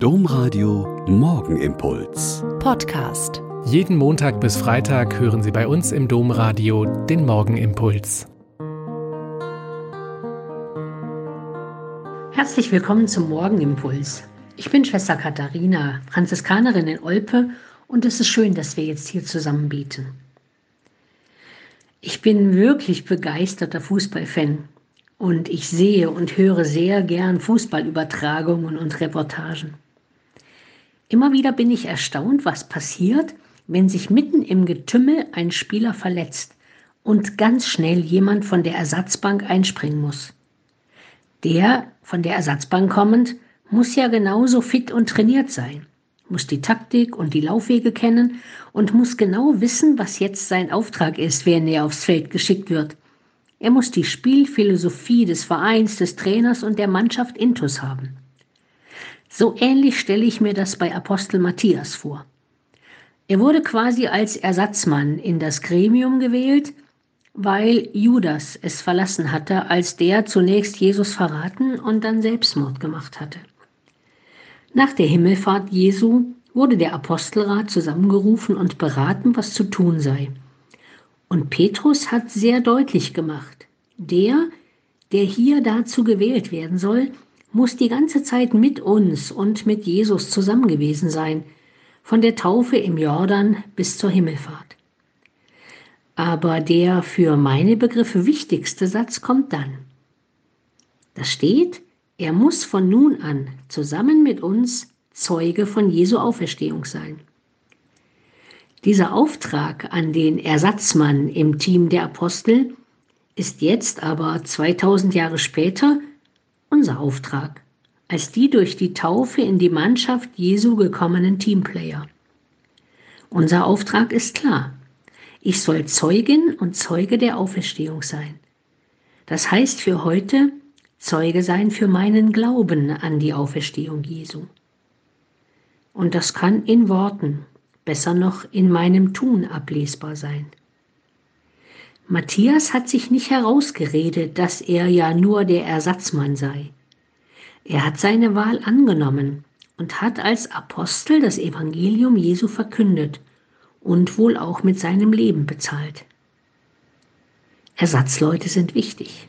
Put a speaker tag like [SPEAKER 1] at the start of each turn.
[SPEAKER 1] Domradio Morgenimpuls.
[SPEAKER 2] Podcast.
[SPEAKER 3] Jeden Montag bis Freitag hören Sie bei uns im Domradio den Morgenimpuls.
[SPEAKER 4] Herzlich willkommen zum Morgenimpuls. Ich bin Schwester Katharina, Franziskanerin in Olpe und es ist schön, dass wir jetzt hier zusammen beten. Ich bin wirklich begeisterter Fußballfan und ich sehe und höre sehr gern Fußballübertragungen und Reportagen. Immer wieder bin ich erstaunt, was passiert, wenn sich mitten im Getümmel ein Spieler verletzt und ganz schnell jemand von der Ersatzbank einspringen muss. Der, von der Ersatzbank kommend, muss ja genauso fit und trainiert sein, muss die Taktik und die Laufwege kennen und muss genau wissen, was jetzt sein Auftrag ist, wenn er aufs Feld geschickt wird. Er muss die Spielphilosophie des Vereins, des Trainers und der Mannschaft intus haben. So ähnlich stelle ich mir das bei Apostel Matthias vor. Er wurde quasi als Ersatzmann in das Gremium gewählt, weil Judas es verlassen hatte, als der zunächst Jesus verraten und dann Selbstmord gemacht hatte. Nach der Himmelfahrt Jesu wurde der Apostelrat zusammengerufen und beraten, was zu tun sei. Und Petrus hat sehr deutlich gemacht, der, der hier dazu gewählt werden soll, muss die ganze Zeit mit uns und mit Jesus zusammen gewesen sein, von der Taufe im Jordan bis zur Himmelfahrt. Aber der für meine Begriffe wichtigste Satz kommt dann. Da steht, er muss von nun an zusammen mit uns Zeuge von Jesu Auferstehung sein. Dieser Auftrag an den Ersatzmann im Team der Apostel ist jetzt aber 2000 Jahre später unser Auftrag als die durch die Taufe in die Mannschaft Jesu gekommenen Teamplayer. Unser Auftrag ist klar. Ich soll Zeugin und Zeuge der Auferstehung sein. Das heißt für heute Zeuge sein für meinen Glauben an die Auferstehung Jesu. Und das kann in Worten, besser noch in meinem Tun ablesbar sein. Matthias hat sich nicht herausgeredet, dass er ja nur der Ersatzmann sei. Er hat seine Wahl angenommen und hat als Apostel das Evangelium Jesu verkündet und wohl auch mit seinem Leben bezahlt. Ersatzleute sind wichtig.